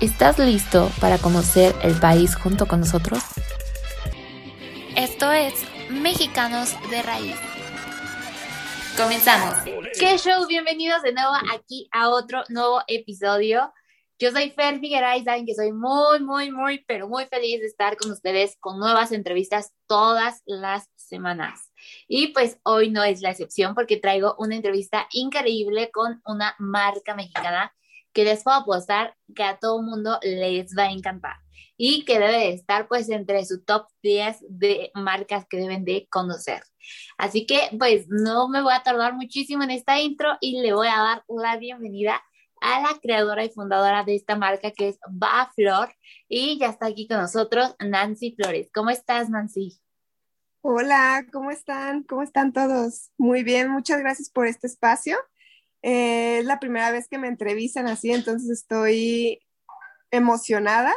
¿Estás listo para conocer el país junto con nosotros? Esto es Mexicanos de Raíz. Comenzamos. ¿Qué show? Bienvenidos de nuevo aquí a otro nuevo episodio. Yo soy Fer Figueroa y saben que soy muy, muy, muy, pero muy feliz de estar con ustedes con nuevas entrevistas todas las semanas. Y pues hoy no es la excepción porque traigo una entrevista increíble con una marca mexicana que les puedo apostar que a todo mundo les va a encantar y que debe de estar pues entre su top 10 de marcas que deben de conocer. Así que pues no me voy a tardar muchísimo en esta intro y le voy a dar la bienvenida a la creadora y fundadora de esta marca que es Va Flor y ya está aquí con nosotros Nancy Flores. ¿Cómo estás Nancy? Hola, ¿cómo están? ¿Cómo están todos? Muy bien, muchas gracias por este espacio. Eh, es la primera vez que me entrevistan así, entonces estoy emocionada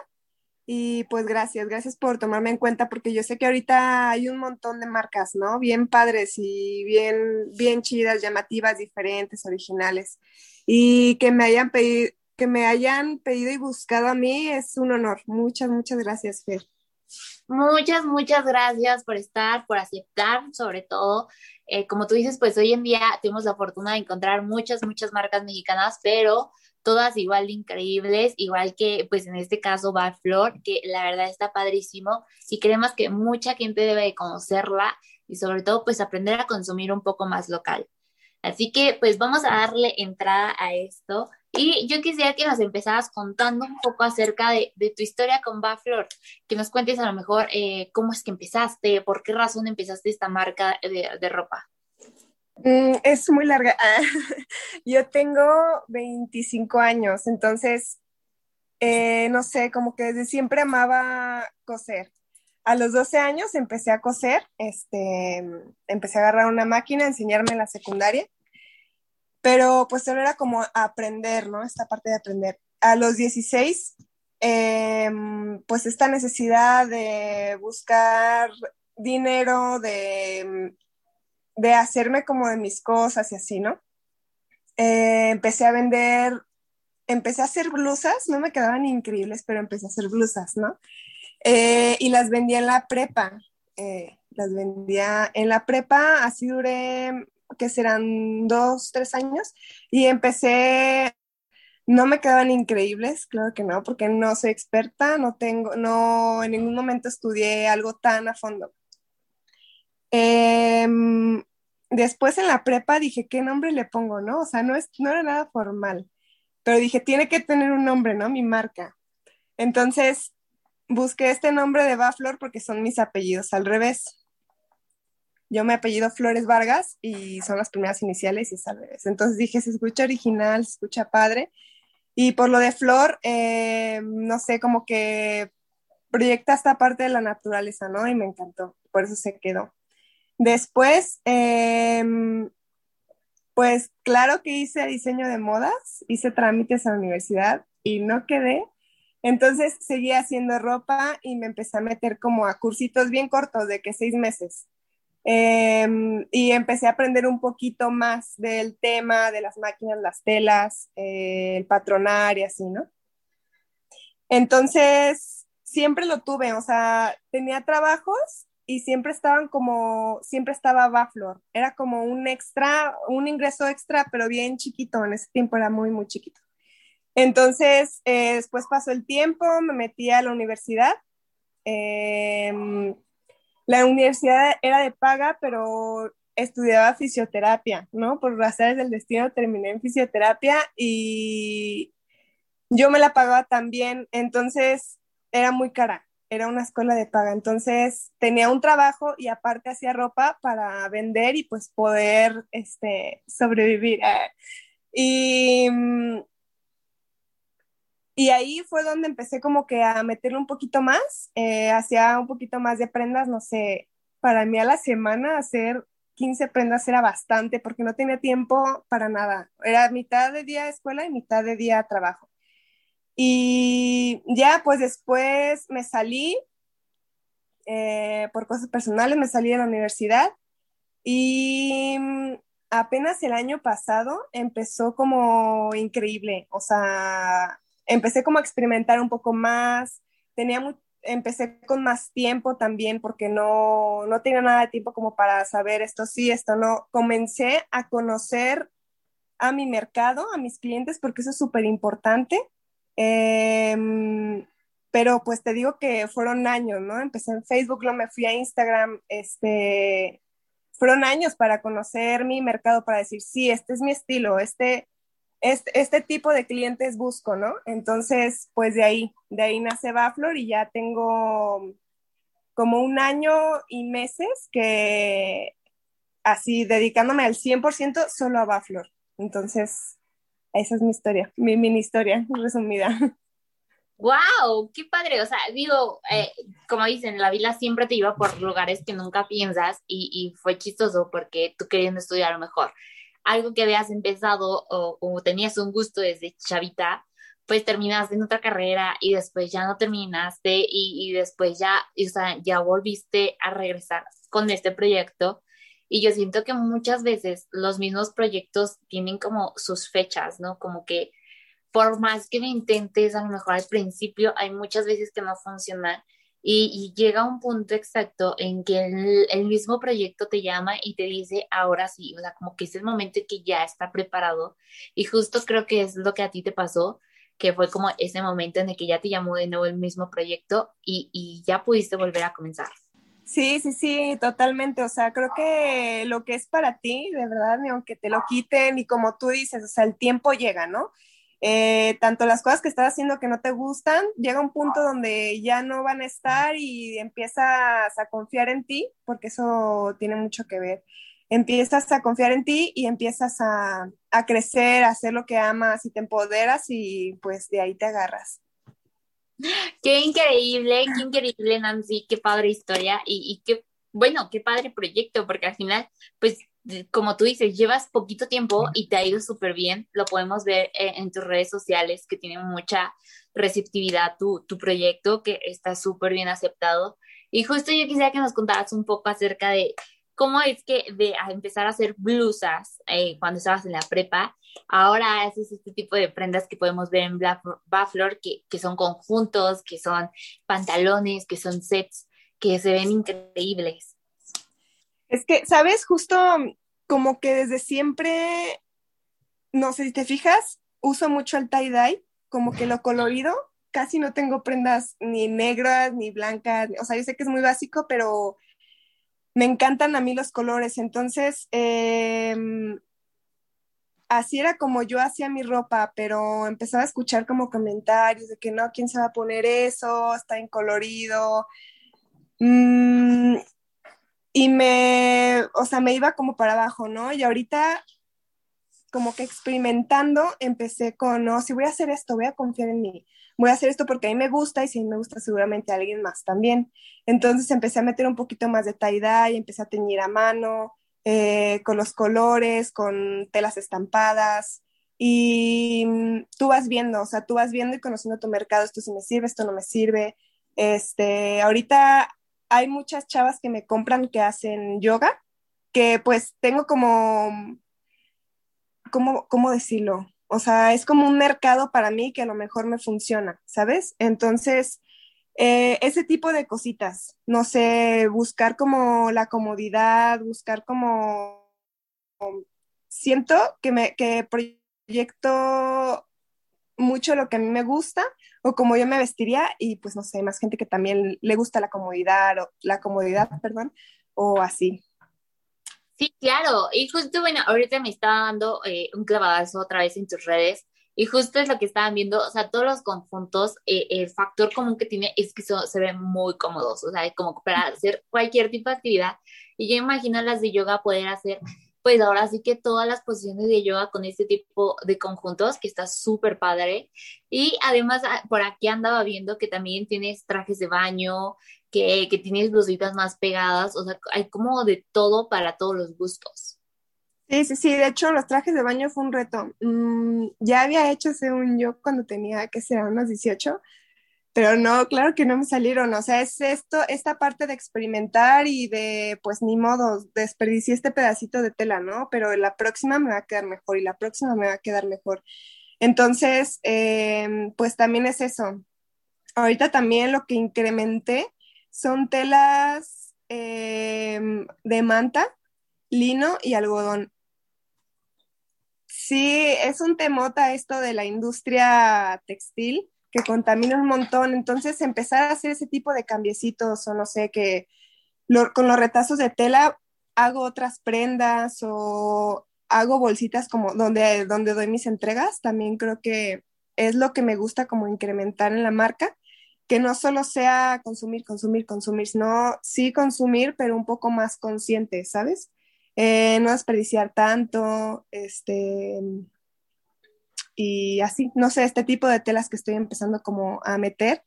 y pues gracias, gracias por tomarme en cuenta porque yo sé que ahorita hay un montón de marcas, ¿no? Bien padres y bien, bien chidas, llamativas, diferentes, originales. Y que me hayan pedido, que me hayan pedido y buscado a mí es un honor. Muchas, muchas gracias, Fer. Muchas, muchas gracias por estar, por aceptar, sobre todo. Eh, como tú dices, pues hoy en día tenemos la fortuna de encontrar muchas, muchas marcas mexicanas, pero todas igual de increíbles, igual que pues en este caso va Flor, que la verdad está padrísimo y creemos que mucha gente debe de conocerla y sobre todo pues aprender a consumir un poco más local. Así que pues vamos a darle entrada a esto. Y yo quisiera que nos empezaras contando un poco acerca de, tu historia con Baflor, que nos cuentes a lo mejor eh, cómo es que empezaste, por qué razón empezaste esta marca de, ropa. Mm, es muy larga. yo tengo 25 años, entonces, eh, no sé, como que desde siempre amaba coser. A los 12 años empecé a coser, este, empecé a agarrar una máquina, enseñarme en la secundaria pero pues solo era como aprender, ¿no? Esta parte de aprender. A los 16, em, pues esta necesidad de buscar dinero, de, de hacerme como de mis cosas y así, ¿no? Eh, empecé a vender, empecé a hacer blusas, no me quedaban increíbles, pero empecé a hacer blusas, ¿no? Eh, y las vendía en la prepa. Eh, las vendía en la prepa, así duré que serán dos, tres años, y empecé, no me quedaban increíbles, claro que no, porque no soy experta, no tengo, no, en ningún momento estudié algo tan a fondo. Em, después en la prepa dije, ¿qué nombre le pongo, no? O sea, no, es, no era nada formal, pero dije, tiene que tener un nombre, ¿no? Mi marca. Entonces, busqué este nombre de Baflor porque son mis apellidos al revés. Yo me apellido Flores Vargas y son las primeras iniciales y es al revés. Entonces dije, se escucha original, se escucha padre. Y por lo de Flor, eh, no sé, como que proyecta esta parte de la naturaleza, ¿no? Y me encantó, por eso se quedó. Después, em, pues claro que hice diseño de modas, hice trámites a la universidad y no quedé. Entonces seguí haciendo ropa y me empecé a meter como a cursitos bien cortos de que seis meses. Em, y empecé a aprender un poquito más del tema de las máquinas, las telas, eh, el patronar y así, ¿no? Entonces, siempre lo tuve, o sea, tenía trabajos y siempre estaban como, siempre estaba Baflor, era como un extra, un ingreso extra, pero bien chiquito, en ese tiempo era muy, muy chiquito. Entonces, eh, después pasó el tiempo, me metí a la universidad. La universidad era de paga, pero estudiaba fisioterapia, ¿no? Por razones del destino terminé en fisioterapia y yo me la pagaba también, entonces era muy cara, era una escuela de paga, entonces tenía un trabajo y aparte hacía ropa para vender y pues poder este, sobrevivir. Y mm, y ahí fue donde empecé como que a meterle un poquito más, eh, hacía un poquito más de prendas, no sé, para mí a la semana hacer 15 prendas era bastante porque no tenía tiempo para nada. Era mitad de día escuela y mitad de día trabajo. Y ya, pues después me salí eh, por cosas personales, me salí de la universidad y mm, apenas el año pasado empezó como increíble, o sea, empecé como a experimentar un poco más, tenía empecé con más tiempo también porque no, no tenía nada de tiempo como para saber esto sí, esto no. Comencé a conocer a mi mercado, a mis clientes, porque eso es súper importante. Em, pero pues te digo que fueron años, ¿no? Empecé en Facebook, luego me fui a Instagram, este, fueron años para conocer mi mercado, para decir, sí, este es mi estilo, este, este, este tipo de clientes busco, ¿no? Entonces, pues de ahí, de ahí nace Baflor y ya tengo como un año y meses que así dedicándome al 100% solo a Baflor. Entonces, esa es mi historia, mi mini historia resumida. ¡Wow! ¡Qué padre! O sea, digo, eh, como dicen, la vida siempre te lleva por lugares que nunca piensas y, fue chistoso porque tú queriendo estudiar lo mejor algo que habías empezado o, tenías un gusto desde chavita, pues terminaste en otra carrera y después ya no terminaste y, después ya, o sea, ya volviste a regresar con este proyecto. Y yo siento que muchas veces los mismos proyectos tienen como sus fechas, ¿no? Como que por más que lo intentes, a lo mejor al principio hay muchas veces que no funcionan y, llega un punto exacto en que el, mismo proyecto te llama y te dice, ahora sí, o sea, como que es el momento en que ya está preparado. Y justo creo que es lo que a ti te pasó, que fue como ese momento en el que ya te llamó de nuevo el mismo proyecto y, y ya pudiste volver a comenzar. Sí, sí, sí, totalmente. O sea, creo que lo que es para ti, de verdad, ni aunque te lo quiten, y como tú dices, o sea, el tiempo llega, ¿no? Eh, tanto las cosas que estás haciendo que no te gustan, llega un punto donde ya no van a estar y empiezas a confiar en ti, porque eso tiene mucho que ver. Empiezas a confiar en ti y empiezas a, a crecer, a hacer lo que amas y te empoderas y pues de ahí te agarras. Qué increíble, qué increíble, Nancy, qué padre historia y, y qué, bueno, qué padre proyecto, porque al final, pues como tú dices, llevas poquito tiempo y te ha ido súper bien. Lo podemos ver en, tus redes sociales que tienen mucha receptividad tu, tu proyecto, que está súper bien aceptado. Y justo yo quisiera que nos contaras un poco acerca de cómo es que de empezar a hacer blusas eh, cuando estabas en la prepa, ahora haces este tipo de prendas que podemos ver en Baflor, que, que son conjuntos, que son pantalones, que son sets, que se ven increíbles. Es que, ¿sabes? Justo como que desde siempre, no sé si te fijas, uso mucho el tie-dye, como que lo colorido, casi no tengo prendas ni negras ni blancas, o sea, yo sé que es muy básico, pero me encantan a mí los colores, entonces, em, así era como yo hacía mi ropa, pero empezaba a escuchar como comentarios de que no, ¿quién se va a poner eso? Está incolorido. Mm, y me, o sea, me iba como para abajo, ¿no? Y ahorita como que experimentando empecé con, no, si voy a hacer esto, voy a confiar en mí, voy a hacer esto porque a mí me gusta y si a mí me gusta seguramente a alguien más también. Entonces empecé a meter un poquito más de tie-dye, empecé a teñir a mano, eh, con los colores, con telas estampadas y mm, tú vas viendo, o sea, tú vas viendo y conociendo tu mercado, esto sí me sirve, esto no me sirve. Este, ahorita hay muchas chavas que me compran que hacen yoga, que pues tengo como, ¿cómo, cómo decirlo? O sea, es como un mercado para mí que a lo mejor me funciona, ¿sabes? Entonces, eh, ese tipo de cositas, no sé, buscar como la comodidad, buscar como, siento que me que proyecto mucho lo que a mí me gusta o como yo me vestiría y pues no sé, más gente que también le gusta la comodidad o la comodidad, perdón, o así. Sí, claro, y justo, bueno, ahorita me estaba dando eh, un clavadazo otra vez en tus redes y justo es lo que estaban viendo, o sea, todos los conjuntos, eh, el factor común que tiene es que se ven muy cómodos, o sea, como para hacer cualquier tipo de actividad. Y yo imagino las de yoga poder hacer pues ahora sí que todas las posiciones de yoga con este tipo de conjuntos, que está súper padre. Y además, ah, por aquí andaba viendo que también tienes trajes de baño, que, que tienes blusitas más pegadas, o sea, hay como de todo para todos los gustos. Sí, sí, sí, de hecho los trajes de baño fue un reto. Mm, ya había hecho según yo cuando tenía, que ser, unos 18, pero no, claro que no me salieron. O sea, es esto, esta parte de experimentar y de, pues ni modo, desperdicié este pedacito de tela, ¿no? Pero la próxima me va a quedar mejor y la próxima me va a quedar mejor. Entonces, em, pues también es eso. Ahorita también lo que incrementé son telas em, de manta, lino y algodón. Sí, es un temota esto de la industria textil que contamina un montón. Entonces, empezar a hacer ese tipo de cambiecitos o no sé, que con los retazos de tela hago otras prendas o hago bolsitas como donde, donde doy mis entregas. También creo que es lo que me gusta como incrementar en la marca, que no solo sea consumir, consumir, consumir, sino sí consumir, pero un poco más consciente, ¿sabes? Eh, no desperdiciar tanto, este, y así, no sé, este tipo de telas que estoy empezando como a meter.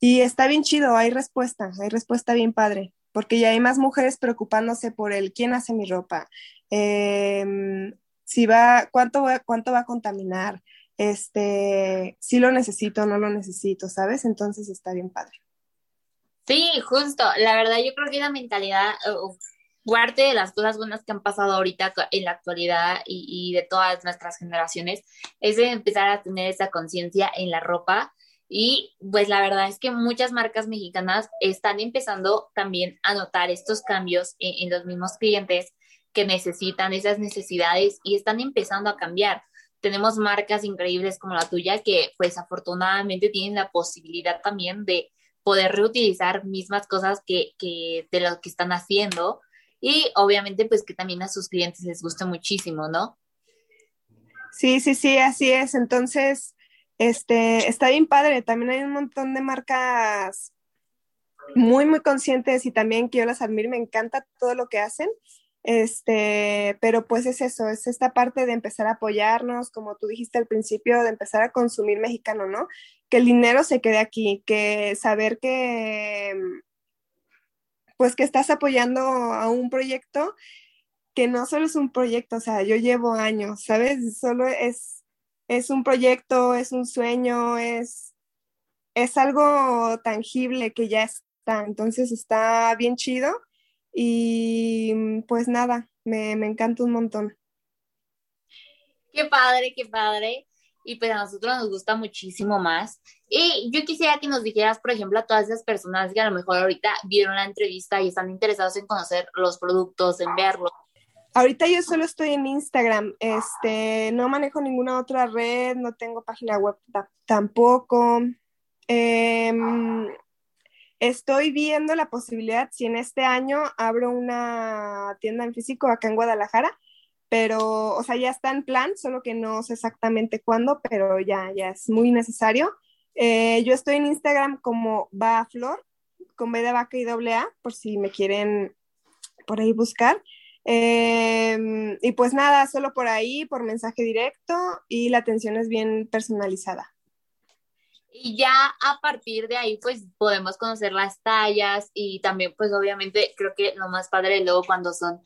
Y está bien chido, hay respuesta, hay respuesta bien padre, porque ya hay más mujeres preocupándose por el quién hace mi ropa, em, si va, cuánto cuánto va a contaminar, este, si lo necesito o no lo necesito, ¿sabes? Entonces está bien padre. Sí, justo, la verdad yo creo que la mentalidad, parte de las cosas buenas que han pasado ahorita en la actualidad y, de todas nuestras generaciones es de empezar a tener esa conciencia en la ropa. Y pues la verdad es que muchas marcas mexicanas están empezando también a notar estos cambios en, en los mismos clientes que necesitan esas necesidades y están empezando a cambiar. Tenemos marcas increíbles como la tuya que pues afortunadamente tienen la posibilidad también de poder reutilizar mismas cosas que, que de lo que están haciendo y obviamente pues que también a sus clientes les guste muchísimo, ¿no? Sí, sí, sí, así es. Entonces, este, está bien padre. También hay un montón de marcas muy, muy conscientes y también que yo las admiro. Me encanta todo lo que hacen. Este, pero pues es eso, es esta parte de empezar a apoyarnos, como tú dijiste al principio, de empezar a consumir mexicano, ¿no? Que el dinero se quede aquí, que saber que pues que estás apoyando a un proyecto que no solo es un proyecto, o sea, yo llevo años, ¿sabes? Solo es, es un proyecto, es un sueño, es, es algo tangible que ya está, entonces está bien chido y pues nada, me, me encanta un montón. Qué padre, qué padre y pues a nosotros nos gusta muchísimo más. Y yo quisiera que nos dijeras, por ejemplo, a todas esas personas que a lo mejor ahorita vieron la entrevista y están interesados en conocer los productos, en verlos. Ahorita yo solo estoy en Instagram, este, no manejo ninguna otra red, no tengo página web tampoco. Em, estoy viendo la posibilidad, si en este año abro una tienda en físico acá en Guadalajara, pero, o sea, ya está en plan, solo que no sé exactamente cuándo, pero ya, ya es muy necesario. Eh, yo estoy en Instagram como Flor, con B de vaca y doble A, por si me quieren por ahí buscar. Em, y pues nada, solo por ahí, por mensaje directo y la atención es bien personalizada. Y ya a partir de ahí, pues podemos conocer las tallas y también, pues obviamente, creo que lo más padre luego cuando son,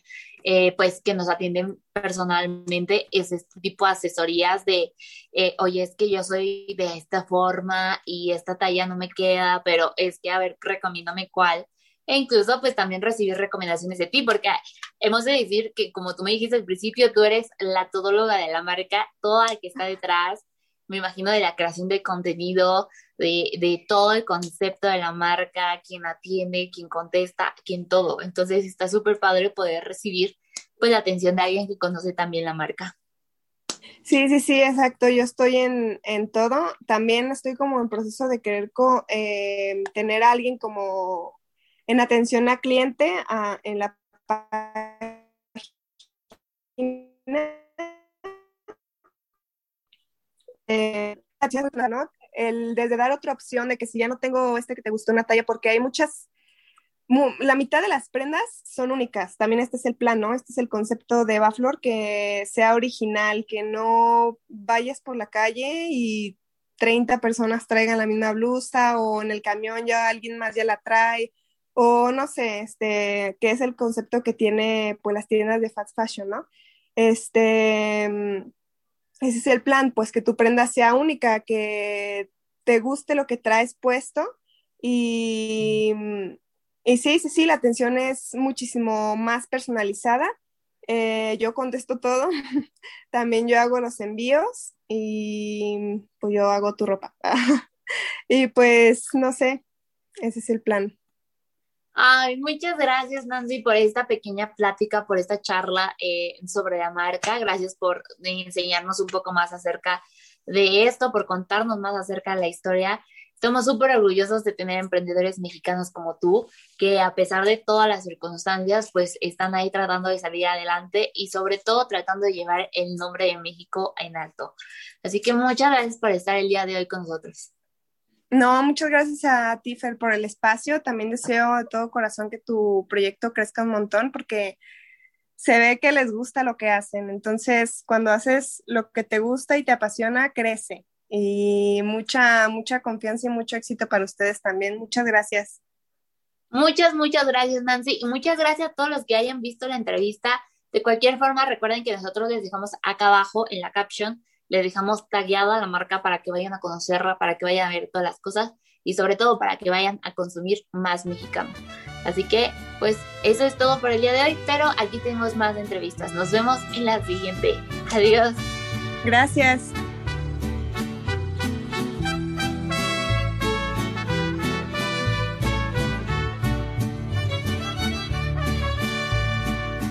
eh, pues que nos atienden personalmente es este tipo de asesorías de, eh, oye, es que yo soy de esta forma y esta talla no me queda, pero es que, a ver, recomiéndame cuál. E incluso, pues también recibir recomendaciones de ti, porque hemos de decir que, como tú me dijiste al principio, tú eres la todóloga de la marca, toda la que está detrás me imagino de la creación de contenido, de, todo el concepto de la marca, quién atiende, quién contesta, quién todo. Entonces está súper padre poder recibir pues la atención de alguien que conoce también la marca. Sí, sí, sí, exacto. Yo estoy en, todo. También estoy como en proceso de querer eh, tener a alguien como en atención a cliente en la página eh, el desde dar otra opción de que si ya no tengo este que te gustó una talla, porque hay muchas, la mitad de las prendas son únicas. También este es el plan, ¿no? Este es el concepto de Baflor, que sea original, que no vayas por la calle y 30 personas traigan la misma blusa o en el camión ya alguien más ya la trae o no sé, este, que es el concepto que tiene pues las tiendas de fast fashion, ¿no? Este, mm, ese es el plan, pues que tu prenda sea única, que te guste lo que traes puesto y, mm, y sí, sí, sí, la atención es muchísimo más personalizada. Eh, yo contesto todo, también yo hago los envíos y pues yo hago tu ropa. y pues no sé, ese es el plan. Ay, muchas gracias Nancy por esta pequeña plática, por esta charla eh, sobre la marca. Gracias por enseñarnos un poco más acerca de esto, por contarnos más acerca de la historia. Estamos súper orgullosos de tener emprendedores mexicanos como tú, que a pesar de todas las circunstancias, pues están ahí tratando de salir adelante y sobre todo tratando de llevar el nombre de México en alto. Así que muchas gracias por estar el día de hoy con nosotros. No, muchas gracias a ti, Fer, por el espacio. También deseo de todo corazón que tu proyecto crezca un montón porque se ve que les gusta lo que hacen. Entonces, cuando haces lo que te gusta y te apasiona, crece. Y mucha, mucha confianza y mucho éxito para ustedes también. Muchas gracias. Muchas, muchas gracias, Nancy. Y muchas gracias a todos los que hayan visto la entrevista. De cualquier forma, recuerden que nosotros les dejamos acá abajo en la caption les dejamos tagueado a la marca para que vayan a conocerla, para que vayan a ver todas las cosas y sobre todo para que vayan a consumir más mexicano. Así que, pues eso es todo por el día de hoy, pero aquí tenemos más entrevistas. Nos vemos en la siguiente. Adiós. Gracias.